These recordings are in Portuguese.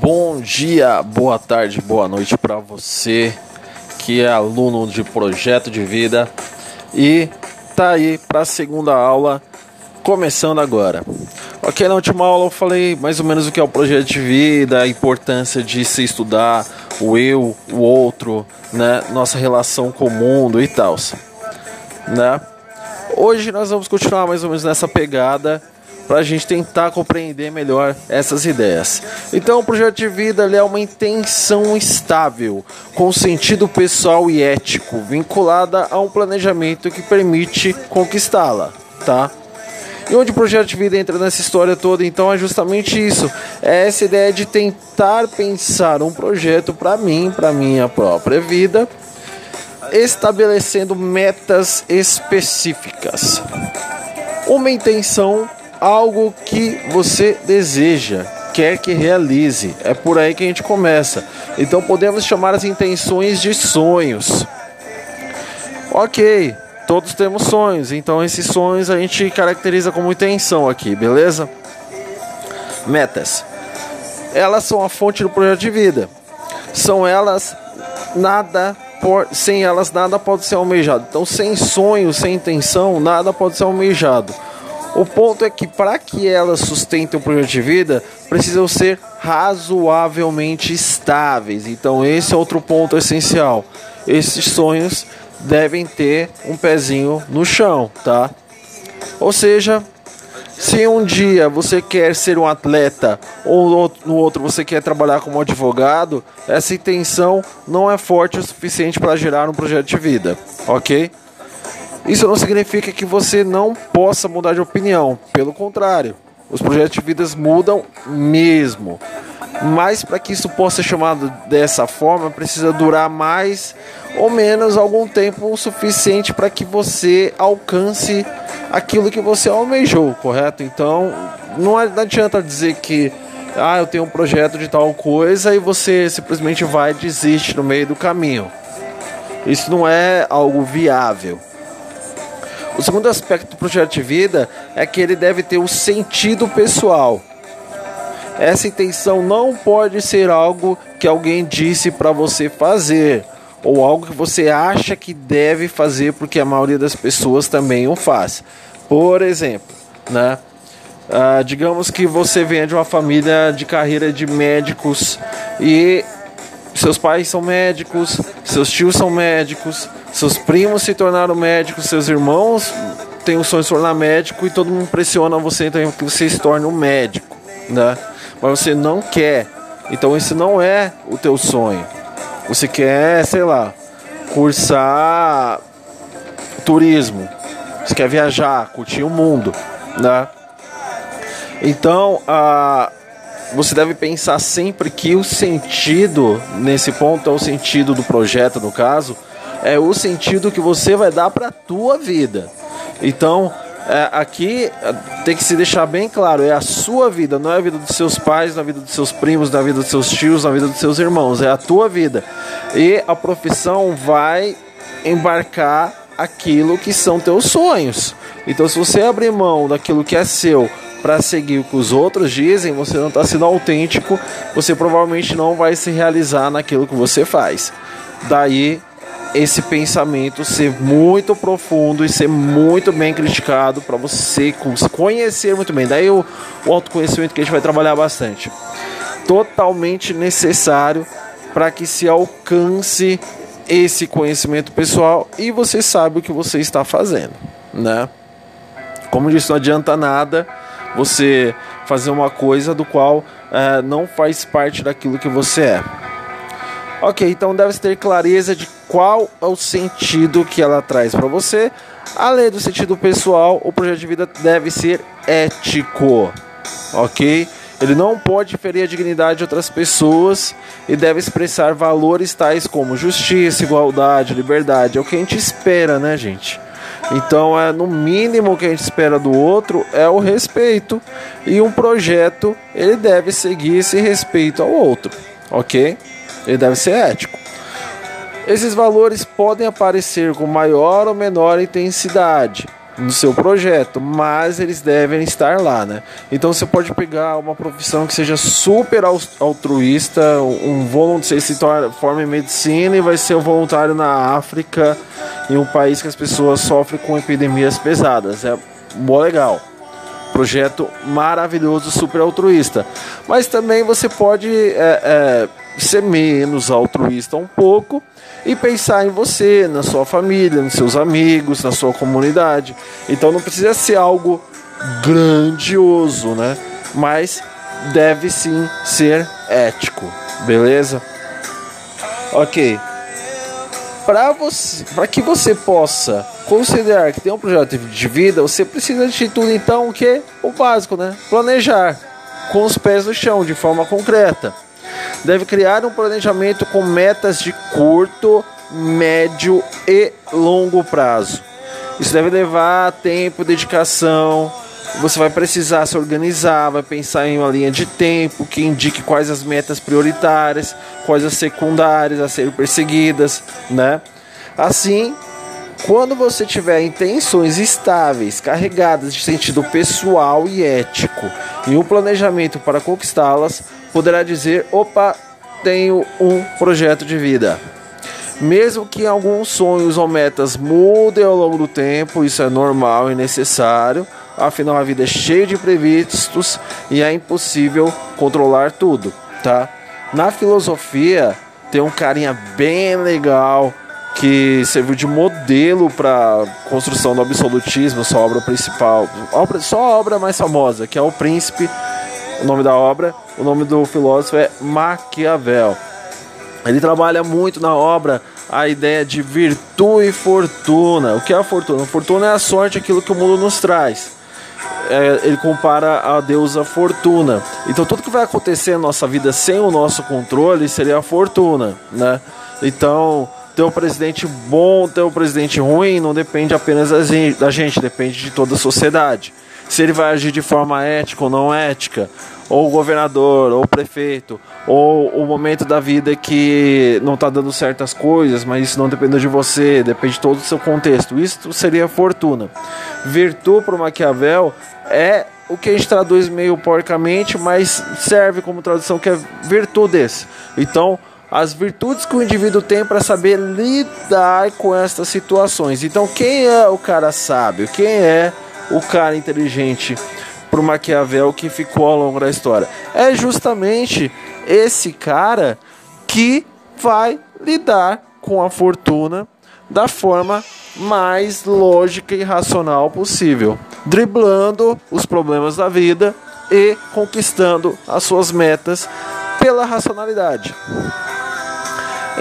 Bom dia, boa tarde, boa noite para você que é aluno de projeto de vida e tá aí para a segunda aula começando agora. Ok, na última aula eu falei mais ou menos o que é o projeto de vida, a importância de se estudar o eu, o outro, né, nossa relação com o mundo e tal, né? Hoje nós vamos continuar mais ou menos nessa pegada para a gente tentar compreender melhor essas ideias. Então, o projeto de vida é uma intenção estável, com sentido pessoal e ético, vinculada a um planejamento que permite conquistá-la, tá? E onde o projeto de vida entra nessa história toda, então é justamente isso. É essa ideia de tentar pensar um projeto para mim, para minha própria vida, estabelecendo metas específicas. Uma intenção algo que você deseja, quer que realize. É por aí que a gente começa. Então podemos chamar as intenções de sonhos. Ok, todos temos sonhos, então esses sonhos a gente caracteriza como intenção aqui, beleza? Metas. Elas são a fonte do projeto de vida. São elas nada sem elas nada pode ser almejado. Então sem sonho, sem intenção, nada pode ser almejado. O ponto é que para que elas sustentem o projeto de vida, precisam ser razoavelmente estáveis. Então esse é outro ponto essencial. Esses sonhos devem ter um pezinho no chão, tá? Ou seja, se um dia você quer ser um atleta ou no outro você quer trabalhar como advogado, essa intenção não é forte o suficiente para gerar um projeto de vida, ok? Isso não significa que você não possa mudar de opinião, pelo contrário, os projetos de vidas mudam mesmo. Mas para que isso possa ser chamado dessa forma, precisa durar mais ou menos algum tempo o suficiente para que você alcance aquilo que você almejou, correto? Então, não adianta dizer que ah, eu tenho um projeto de tal coisa e você simplesmente vai desistir no meio do caminho. Isso não é algo viável. O segundo aspecto do projeto de vida é que ele deve ter um sentido pessoal. Essa intenção não pode ser algo que alguém disse para você fazer ou algo que você acha que deve fazer porque a maioria das pessoas também o faz. Por exemplo, né? Ah, digamos que você venha de uma família de carreira de médicos e seus pais são médicos, seus tios são médicos, seus primos se tornaram médicos, seus irmãos têm o sonho de se tornar médico e todo mundo pressiona você então que você se torne um médico, né? Mas você não quer. Então esse não é o teu sonho. Você quer, sei lá, cursar turismo. Você quer viajar, curtir o mundo, né? Então, a você deve pensar sempre que o sentido nesse ponto é o sentido do projeto, no caso, é o sentido que você vai dar para a tua vida. Então, é, aqui é, tem que se deixar bem claro, é a sua vida, não é a vida dos seus pais, não é a vida dos seus primos, não é a vida dos seus tios, não é a vida dos seus irmãos, é a tua vida. E a profissão vai embarcar aquilo que são teus sonhos. Então, se você abrir mão daquilo que é seu para seguir o que os outros dizem, você não está sendo autêntico, você provavelmente não vai se realizar naquilo que você faz. Daí esse pensamento ser muito profundo e ser muito bem criticado para você conhecer muito bem. Daí o, o autoconhecimento que a gente vai trabalhar bastante. Totalmente necessário para que se alcance esse conhecimento pessoal e você sabe o que você está fazendo, né? Como disse, não adianta nada você fazer uma coisa do qual é, não faz parte daquilo que você é. Ok, então deve ter clareza de qual é o sentido que ela traz para você. Além do sentido pessoal, o projeto de vida deve ser ético, ok? Ele não pode ferir a dignidade de outras pessoas e deve expressar valores tais como justiça, igualdade, liberdade. É o que a gente espera, né, gente? Então, é no mínimo que a gente espera do outro é o respeito e um projeto ele deve seguir esse respeito ao outro, ok? Ele deve ser ético. Esses valores podem aparecer com maior ou menor intensidade, no seu projeto, mas eles devem estar lá, né? Então você pode pegar uma profissão que seja super altruísta, um voluntário, se torna, forma em medicina e vai ser um voluntário na África, em um país que as pessoas sofrem com epidemias pesadas. É mó legal. Projeto maravilhoso, super altruísta. Mas também você pode é, é, ser menos altruísta um pouco e pensar em você, na sua família, nos seus amigos, na sua comunidade. Então não precisa ser algo grandioso, né? Mas deve sim ser ético, beleza? Ok. Para você, para que você possa considerar que tem um projeto de vida, você precisa de tudo então o que o básico, né? Planejar com os pés no chão, de forma concreta deve criar um planejamento com metas de curto, médio e longo prazo. Isso deve levar tempo, dedicação. Você vai precisar se organizar, vai pensar em uma linha de tempo que indique quais as metas prioritárias, quais as secundárias a serem perseguidas, né? Assim, quando você tiver intenções estáveis, carregadas de sentido pessoal e ético, e um planejamento para conquistá-las, poderá dizer: opa, tenho um projeto de vida. Mesmo que alguns sonhos ou metas mudem ao longo do tempo, isso é normal e necessário, afinal a vida é cheia de imprevistos e é impossível controlar tudo, tá? Na filosofia tem um carinha bem legal que serviu de modelo para construção do absolutismo, sua obra principal, obra, só a obra mais famosa, que é O Príncipe o nome da obra. O nome do filósofo é Maquiavel. Ele trabalha muito na obra a ideia de virtude e fortuna. O que é a fortuna? A fortuna é a sorte, aquilo que o mundo nos traz. É, ele compara a deusa fortuna. Então tudo que vai acontecer na nossa vida sem o nosso controle seria a fortuna, né? Então ter um presidente bom, ter um presidente ruim não depende apenas da gente, depende de toda a sociedade se ele vai agir de forma ética ou não ética, ou o governador, ou o prefeito, ou o momento da vida que não está dando certas coisas, mas isso não depende de você, depende de todo o seu contexto. Isso seria fortuna. Virtude para o Maquiavel é o que a gente traduz meio porcamente, mas serve como tradução que é virtudes. Então, as virtudes que o indivíduo tem para saber lidar com estas situações. Então, quem é o cara sábio? Quem é o cara inteligente pro Maquiavel que ficou ao longo da história. É justamente esse cara que vai lidar com a fortuna da forma mais lógica e racional possível, driblando os problemas da vida e conquistando as suas metas pela racionalidade.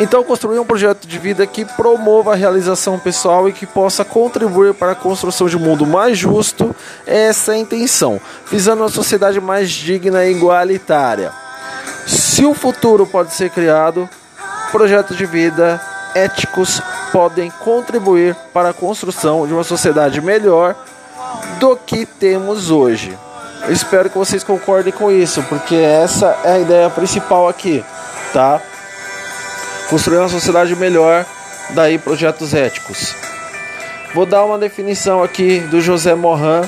Então, construir um projeto de vida que promova a realização pessoal e que possa contribuir para a construção de um mundo mais justo, essa é a intenção, visando uma sociedade mais digna e igualitária. Se o futuro pode ser criado, projetos de vida éticos podem contribuir para a construção de uma sociedade melhor do que temos hoje. Eu espero que vocês concordem com isso, porque essa é a ideia principal aqui, tá? Construir uma sociedade melhor, daí projetos éticos. Vou dar uma definição aqui do José Morin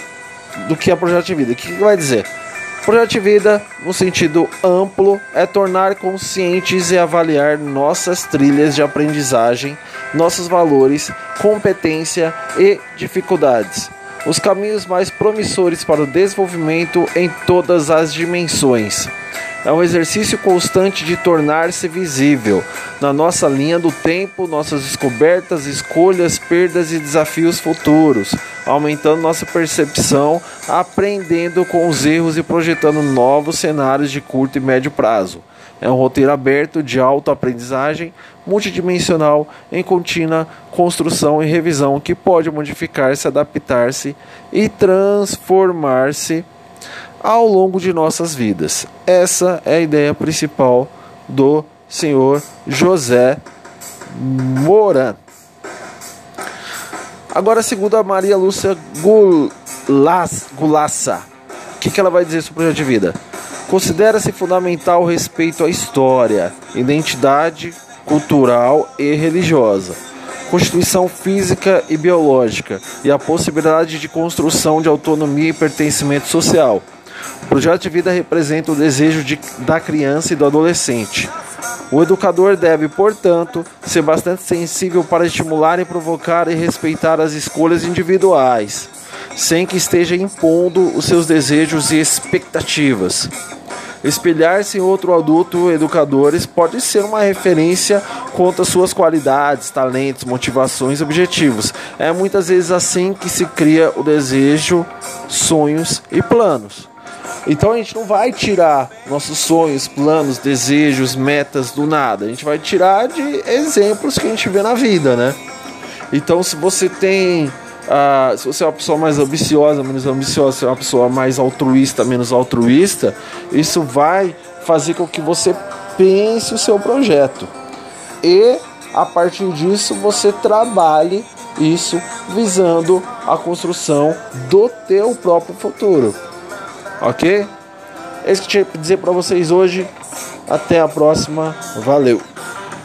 do que é projeto de vida. O que, que vai dizer? Projeto de vida, no sentido amplo, é tornar conscientes e avaliar nossas trilhas de aprendizagem, nossos valores, competência e dificuldades. Os caminhos mais promissores para o desenvolvimento em todas as dimensões é um exercício constante de tornar-se visível na nossa linha do tempo, nossas descobertas, escolhas, perdas e desafios futuros, aumentando nossa percepção, aprendendo com os erros e projetando novos cenários de curto e médio prazo. É um roteiro aberto de autoaprendizagem multidimensional em contínua construção e revisão que pode modificar-se, adaptar-se e transformar-se ao longo de nossas vidas. Essa é a ideia principal do senhor José Moran. Agora, segundo a Maria Lúcia Gulassa, o que, que ela vai dizer sobre o projeto de vida? Considera-se fundamental o respeito à história, identidade cultural e religiosa constituição física e biológica e a possibilidade de construção de autonomia e pertencimento social. O projeto de vida representa o desejo de, da criança e do adolescente. O educador deve, portanto, ser bastante sensível para estimular e provocar e respeitar as escolhas individuais, sem que esteja impondo os seus desejos e expectativas. Espelhar-se em outro adulto educadores pode ser uma referência quanto às suas qualidades, talentos, motivações e objetivos. É muitas vezes assim que se cria o desejo, sonhos e planos. Então a gente não vai tirar nossos sonhos, planos, desejos, metas do nada. A gente vai tirar de exemplos que a gente vê na vida, né? Então se você tem. Uh, se você é uma pessoa mais ambiciosa, menos ambiciosa, se é uma pessoa mais altruísta, menos altruísta, isso vai fazer com que você pense o seu projeto. E a partir disso você trabalhe isso visando a construção do teu próprio futuro. Ok? É isso que eu tinha que dizer para vocês hoje. Até a próxima. Valeu!